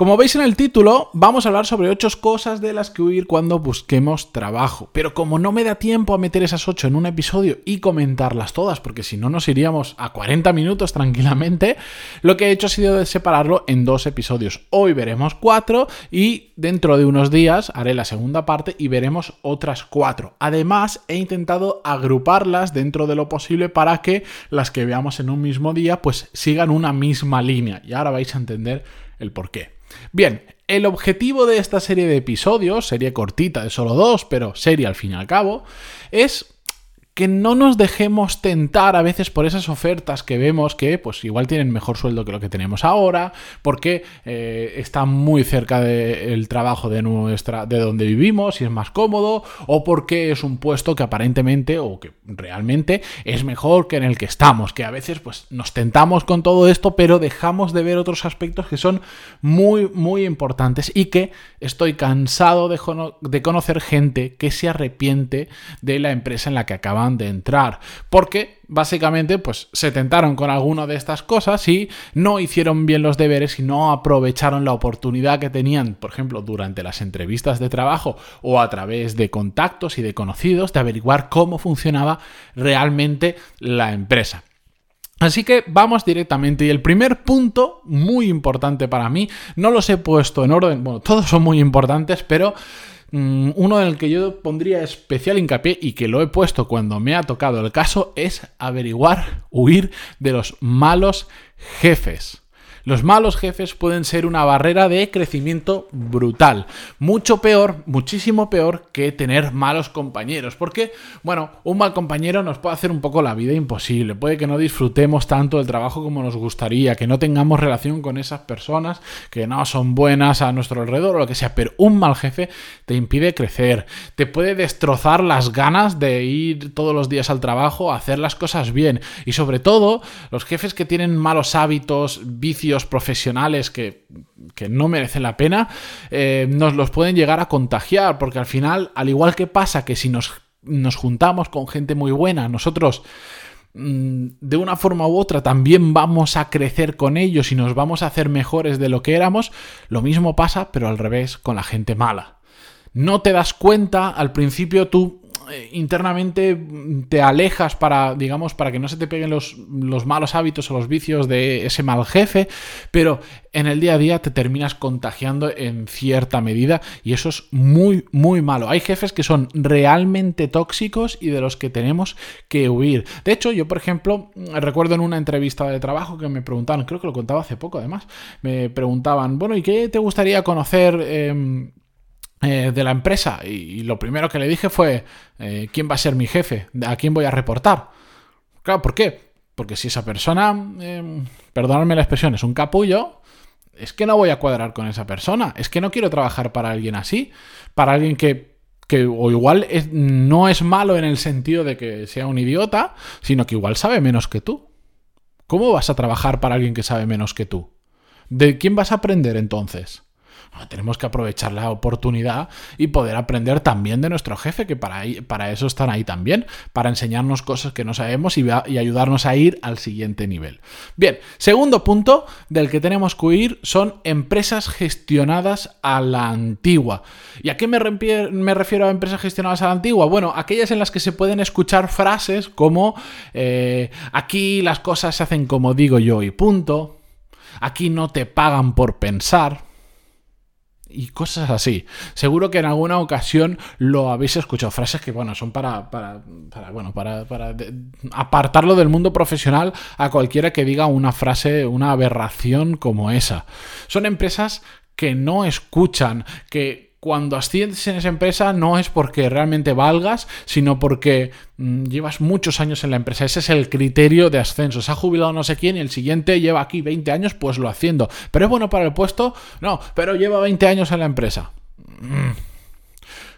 Como veis en el título, vamos a hablar sobre 8 cosas de las que huir cuando busquemos trabajo. Pero como no me da tiempo a meter esas 8 en un episodio y comentarlas todas, porque si no nos iríamos a 40 minutos tranquilamente, lo que he hecho ha sido separarlo en dos episodios. Hoy veremos 4 y dentro de unos días haré la segunda parte y veremos otras 4. Además, he intentado agruparlas dentro de lo posible para que las que veamos en un mismo día pues sigan una misma línea. Y ahora vais a entender el por qué. Bien, el objetivo de esta serie de episodios, serie cortita de solo dos, pero serie al fin y al cabo, es que no nos dejemos tentar a veces por esas ofertas que vemos que pues igual tienen mejor sueldo que lo que tenemos ahora, porque eh, están muy cerca del trabajo de nuestra, de donde vivimos y es más cómodo, o porque es un puesto que aparentemente o que realmente es mejor que en el que estamos, que a veces pues nos tentamos con todo esto, pero dejamos de ver otros aspectos que son muy, muy importantes y que estoy cansado de, de conocer gente que se arrepiente de la empresa en la que de entrar. Porque básicamente pues se tentaron con alguna de estas cosas y no hicieron bien los deberes y no aprovecharon la oportunidad que tenían, por ejemplo, durante las entrevistas de trabajo o a través de contactos y de conocidos de averiguar cómo funcionaba realmente la empresa. Así que vamos directamente. Y el primer punto, muy importante para mí, no los he puesto en orden, bueno, todos son muy importantes, pero uno en el que yo pondría especial hincapié y que lo he puesto cuando me ha tocado el caso es averiguar, huir de los malos jefes. Los malos jefes pueden ser una barrera de crecimiento brutal. Mucho peor, muchísimo peor que tener malos compañeros. Porque, bueno, un mal compañero nos puede hacer un poco la vida imposible. Puede que no disfrutemos tanto del trabajo como nos gustaría, que no tengamos relación con esas personas que no son buenas a nuestro alrededor o lo que sea. Pero un mal jefe te impide crecer. Te puede destrozar las ganas de ir todos los días al trabajo, a hacer las cosas bien. Y sobre todo, los jefes que tienen malos hábitos, vicios, profesionales que, no merecen la pena, eh, nos los pueden llegar a contagiar, porque al final, al igual que pasa que si nos, nos juntamos con gente muy buena, nosotros mm, de una forma u otra también vamos a crecer con ellos y nos vamos a hacer mejores de lo que éramos, lo mismo pasa, pero al revés, con la gente mala. No te das cuenta, al principio tú internamente te alejas para, digamos, para que no se te peguen los, los, malos hábitos o los vicios de ese mal jefe, pero en el día a día te terminas contagiando en cierta medida y eso es muy, muy malo. Hay jefes que son realmente tóxicos y de los que tenemos que huir. De hecho, yo, por ejemplo, recuerdo en una entrevista de trabajo que me preguntaban, creo que lo contaba hace poco además, me preguntaban, bueno, ¿y qué te gustaría conocer? Em, eh, de la empresa y, lo primero que le dije fue eh, quién va a ser mi jefe, a quién voy a reportar. Claro, ¿por qué? Porque si esa persona, eh, perdonadme la expresión, es un capullo, es que no voy a cuadrar con esa persona, es que no quiero trabajar para alguien así, para alguien que, que o igual no es malo en el sentido de que sea un idiota, sino que igual sabe menos que tú. ¿Cómo vas a trabajar para alguien que sabe menos que tú? ¿De quién vas a aprender entonces? Tenemos que aprovechar la oportunidad y poder aprender también de nuestro jefe, que para, para eso están ahí también, para enseñarnos cosas que no sabemos y, ayudarnos a ir al siguiente nivel. Bien, segundo punto del que tenemos que huir son empresas gestionadas a la antigua. ¿Y a qué me, me refiero a empresas gestionadas a la antigua? Bueno, aquellas en las que se pueden escuchar frases como eh, aquí las cosas se hacen como digo yo y punto. Aquí no te pagan por pensar y cosas así. Seguro que en alguna ocasión lo habéis escuchado. Frases que, bueno, son para, para, bueno, para, para apartarlo del mundo profesional a cualquiera que diga una frase, una aberración como esa. Son empresas que no escuchan, que cuando asciendes en esa empresa no es porque realmente valgas, sino porque mm, llevas muchos años en la empresa. Ese es el criterio de ascenso. Se ha jubilado no sé quién y el siguiente lleva aquí 20 años, pues lo haciendo. Pero es bueno para el puesto, no, pero lleva 20 años en la empresa. Mm.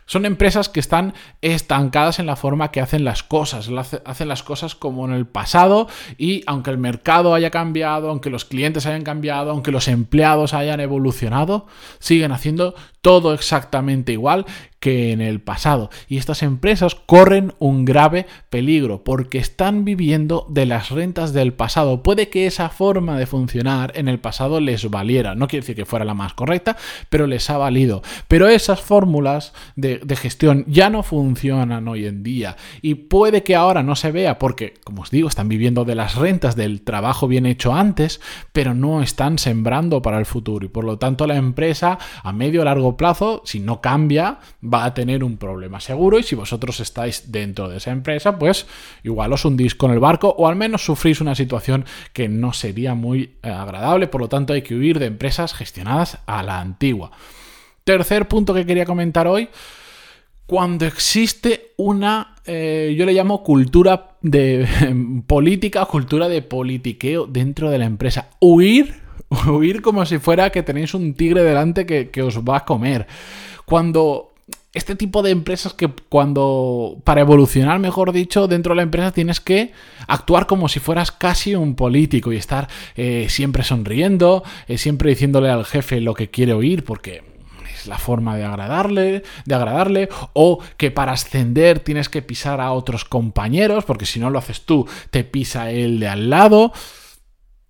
Son empresas que están estancadas en la forma que hacen las cosas, hacen las cosas como en el pasado y aunque el mercado haya cambiado, aunque los clientes hayan cambiado, aunque los empleados hayan evolucionado, siguen haciendo todo exactamente igual que en el pasado. Y estas empresas corren un grave peligro porque están viviendo de las rentas del pasado. Puede que esa forma de funcionar en el pasado les valiera. No quiere decir que fuera la más correcta, pero les ha valido. Pero esas fórmulas de, gestión ya no funcionan hoy en día. Y puede que ahora no se vea porque, como os digo, están viviendo de las rentas del trabajo bien hecho antes, pero no están sembrando para el futuro. Y por lo tanto la empresa a medio o largo plazo, si no cambia, va a tener un problema seguro y si vosotros estáis dentro de esa empresa, pues igual os hundís con el barco o al menos sufrís una situación que no sería muy eh, agradable, por lo tanto hay que huir de empresas gestionadas a la antigua. Tercer punto que quería comentar hoy, cuando existe una, eh, yo le llamo cultura de política, cultura de politiqueo dentro de la empresa. Huir, huir como si fuera que tenéis un tigre delante que, que os va a comer. Cuando este tipo de empresas que cuando, para evolucionar, mejor dicho, dentro de la empresa tienes que actuar como si fueras casi un político y estar eh, siempre sonriendo, eh, siempre diciéndole al jefe lo que quiere oír, porque es la forma de agradarle, de agradarle, o que para ascender tienes que pisar a otros compañeros, porque si no lo haces tú, te pisa el de al lado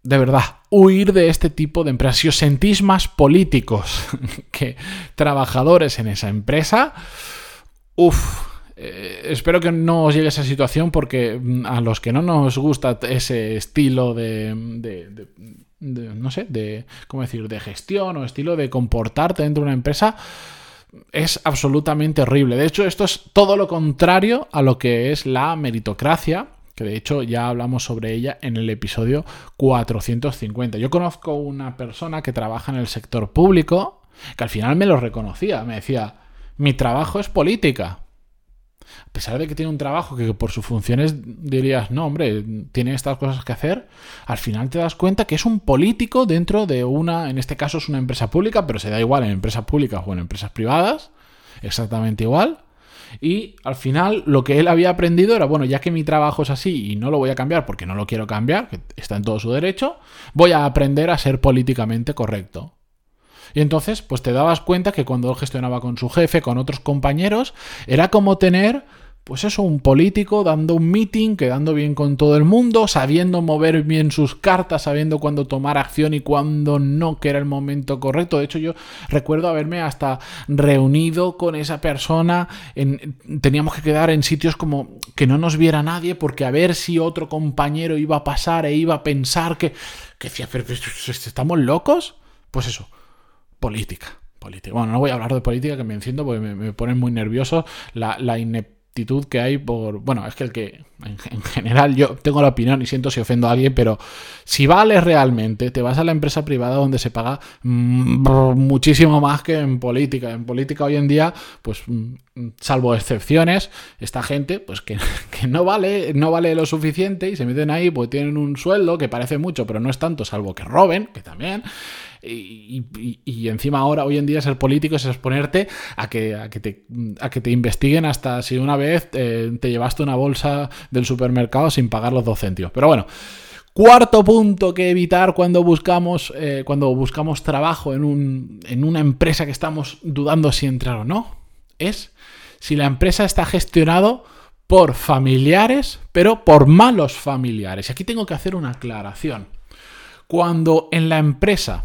de verdad, huir de este tipo de empresas. Si os sentís más políticos que trabajadores en esa empresa, uff, eh, espero que no os llegue esa situación porque mm, a los que no nos gusta ese estilo de, no sé, de, ¿cómo decir?, de gestión o estilo de comportarte dentro de una empresa, es absolutamente horrible. De hecho, esto es todo lo contrario a lo que es la meritocracia de hecho ya hablamos sobre ella en el episodio 450. Yo conozco una persona que trabaja en el sector público que al final me lo reconocía, me decía, mi trabajo es política. A pesar de que tiene un trabajo que por sus funciones dirías, no, hombre, tiene estas cosas que hacer, al final te das cuenta que es un político dentro de una, en este caso es una empresa pública, pero se da igual en empresas públicas o en empresas privadas, exactamente igual y al final lo que él había aprendido era, bueno, ya que mi trabajo es así y no lo voy a cambiar porque no lo quiero cambiar, que está en todo su derecho, voy a aprender a ser políticamente correcto. Y entonces, pues te dabas cuenta que cuando él gestionaba con su jefe, con otros compañeros, era como tener pues eso, un político dando un meeting, quedando bien con todo el mundo, sabiendo mover bien sus cartas, sabiendo cuándo tomar acción y cuándo no, que era el momento correcto. De hecho, yo recuerdo haberme hasta reunido con esa persona, en, teníamos que quedar en sitios como que no nos viera nadie, porque a ver si otro compañero iba a pasar e iba a pensar que, que decía, pero, ¿estamos locos? Pues eso, política. Política. Bueno, no voy a hablar de política, que me enciendo porque me, me pone muy nervioso la, la actitud que hay por... Bueno, es que el que en, general yo tengo la opinión y siento si ofendo a alguien, pero si vale realmente, te vas a la empresa privada donde se paga mm, muchísimo más que en política. En política hoy en día, pues mm, salvo excepciones, esta gente, pues que, que, no vale, no vale lo suficiente y se meten ahí, pues tienen un sueldo que parece mucho, pero no es tanto, salvo que roben, que también. Y, encima ahora, hoy en día, ser político es exponerte a que, a que, te, a que te investiguen hasta si una vez eh, te llevaste una bolsa del supermercado sin pagar los dos céntimos. Pero bueno. Cuarto punto que evitar cuando buscamos, eh, cuando buscamos trabajo en, un, en una empresa que estamos dudando si entrar o no, es si la empresa está gestionado por familiares, pero por malos familiares. Y aquí tengo que hacer una aclaración. Cuando en la empresa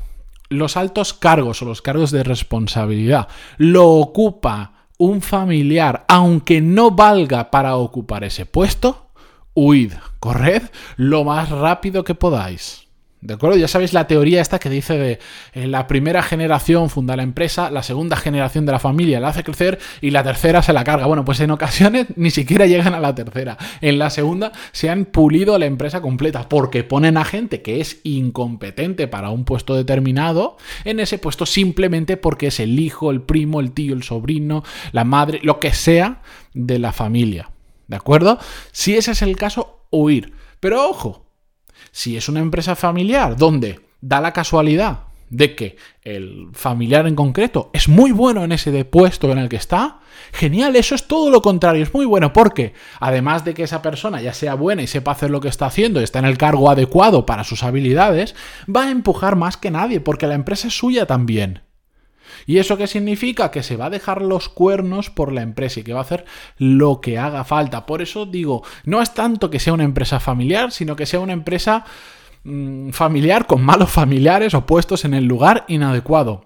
los altos cargos o los cargos de responsabilidad lo ocupa un familiar, aunque no valga para ocupar ese puesto, huid, corred lo más rápido que podáis. ¿De acuerdo? Ya sabéis la teoría esta que dice de eh, la primera generación funda la empresa, la segunda generación de la familia la hace crecer y la tercera se la carga. Bueno, pues en ocasiones ni siquiera llegan a la tercera. En la segunda se han pulido la empresa completa porque ponen a gente que es incompetente para un puesto determinado en ese puesto simplemente porque es el hijo, el primo, el tío, el sobrino, la madre, lo que sea de la familia. ¿De acuerdo? Si ese es el caso, huir. Pero ojo, si es una empresa familiar donde da la casualidad de que el familiar en concreto es muy bueno en ese puesto en el que está, genial, eso es todo lo contrario, es muy bueno. Porque además de que esa persona ya sea buena y sepa hacer lo que está haciendo, está en el cargo adecuado para sus habilidades, va a empujar más que nadie porque la empresa es suya también. ¿Y eso qué significa? Que se va a dejar los cuernos por la empresa y que va a hacer lo que haga falta. Por eso digo, no es tanto que sea una empresa familiar, sino que sea una empresa mm, familiar con malos familiares o puestos en el lugar inadecuado.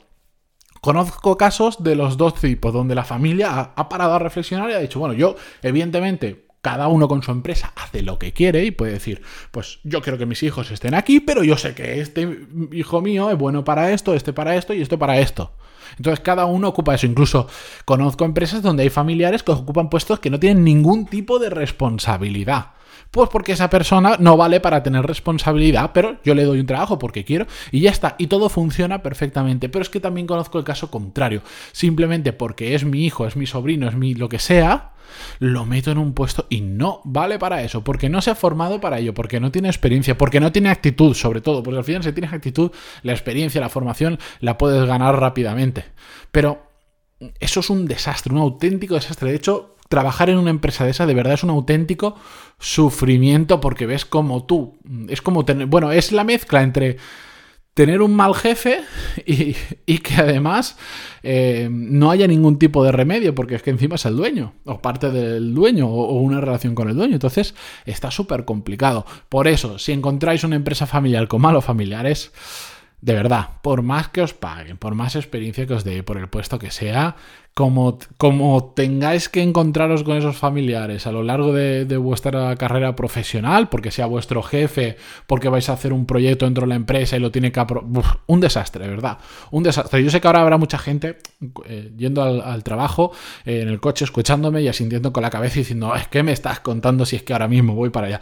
Conozco casos de los dos tipos, donde la familia ha, ha parado a reflexionar y ha dicho, bueno, yo evidentemente cada uno con su empresa hace lo que quiere y puede decir, pues yo quiero que mis hijos estén aquí, pero yo sé que este hijo mío es bueno para esto, este para esto y esto para esto. Entonces cada uno ocupa eso. Incluso conozco empresas donde hay familiares que ocupan puestos que no tienen ningún tipo de responsabilidad. Pues porque esa persona no vale para tener responsabilidad, pero yo le doy un trabajo porque quiero y ya está. Y todo funciona perfectamente. Pero es que también conozco el caso contrario. Simplemente porque es mi hijo, es mi sobrino, es mi lo que sea, lo meto en un puesto y no vale para eso, porque no se ha formado para ello, porque no tiene experiencia, porque no tiene actitud, sobre todo, porque al final si tienes actitud, la experiencia, la formación la puedes ganar rápidamente. Pero eso es un desastre, un auténtico desastre. De hecho, trabajar en una empresa de esa de verdad es un auténtico sufrimiento porque ves como tú, es como tener, bueno, es la mezcla entre tener un mal jefe y, que además eh, no haya ningún tipo de remedio, porque es que encima es el dueño, o parte del dueño, o, o una relación con el dueño. Entonces está súper complicado. Por eso, si encontráis una empresa familiar con malos familiares, de verdad, por más que os paguen, por más experiencia que os dé, por el puesto que sea, como, como tengáis que encontraros con esos familiares a lo largo de, vuestra carrera profesional, porque sea vuestro jefe, porque vais a hacer un proyecto dentro de la empresa y lo tiene que un desastre, ¿verdad? Un desastre. Yo sé que ahora habrá mucha gente eh, yendo al, trabajo, eh, en el coche, escuchándome y asintiendo con la cabeza y diciendo, es que me estás contando si es que ahora mismo voy para allá.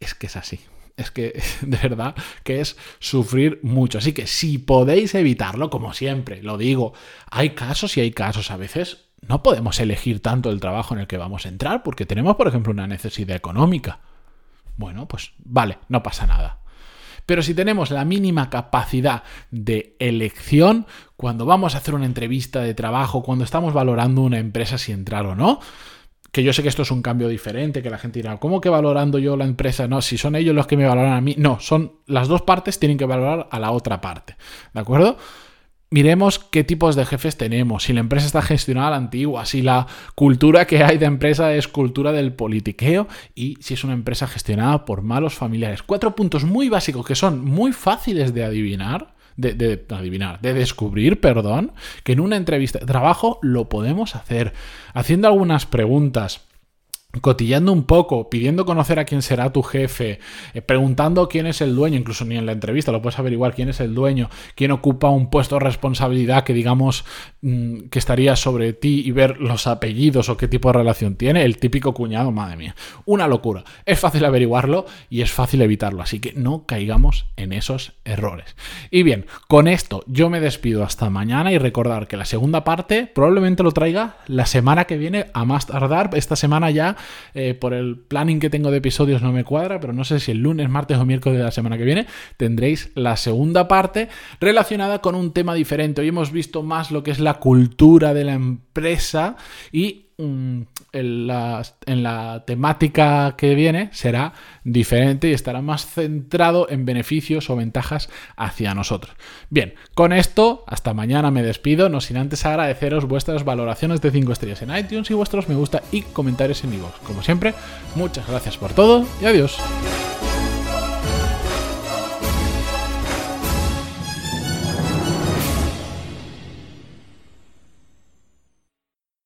Es que es así es que de verdad que es sufrir mucho. Así que si podéis evitarlo, como siempre, lo digo, hay casos y hay casos a veces. No podemos elegir tanto el trabajo en el que vamos a entrar porque tenemos, por ejemplo, una necesidad económica. Bueno, pues vale, no pasa nada. Pero si tenemos la mínima capacidad de elección, cuando vamos a hacer una entrevista de trabajo, cuando estamos valorando una empresa si entrar o no, que yo sé que esto es un cambio diferente, que la gente dirá, ¿cómo que valorando yo la empresa? No, si son ellos los que me valoran a mí, no, son las dos partes tienen que valorar a la otra parte, ¿de acuerdo? Miremos qué tipos de jefes tenemos, si la empresa está gestionada a la antigua, si la cultura que hay de empresa es cultura del politiqueo y si es una empresa gestionada por malos familiares. Cuatro puntos muy básicos que son muy fáciles de adivinar de, adivinar, de descubrir, perdón, que en una entrevista de trabajo lo podemos hacer, haciendo algunas preguntas cotillando un poco, pidiendo conocer a quién será tu jefe, eh, preguntando quién es el dueño, incluso ni en la entrevista lo puedes averiguar quién es el dueño, quién ocupa un puesto de responsabilidad que digamos mm, que estaría sobre ti y ver los apellidos o qué tipo de relación tiene, el típico cuñado, madre mía, una locura. Es fácil averiguarlo y es fácil evitarlo, así que no caigamos en esos errores. Y bien, con esto yo me despido hasta mañana y recordar que la segunda parte probablemente lo traiga la semana que viene a más tardar, esta semana ya eh, por el planning que tengo de episodios no me cuadra, pero no sé si el lunes, martes o miércoles de la semana que viene tendréis la segunda parte relacionada con un tema diferente. Hoy hemos visto más lo que es la cultura de la empresa y mm, en la, temática que viene será diferente y estará más centrado en beneficios o ventajas hacia nosotros. Bien, con esto, hasta mañana me despido, no sin antes agradeceros vuestras valoraciones de 5 estrellas en iTunes y vuestros me gusta y comentarios en iVoox. Como siempre, muchas gracias por todo y adiós.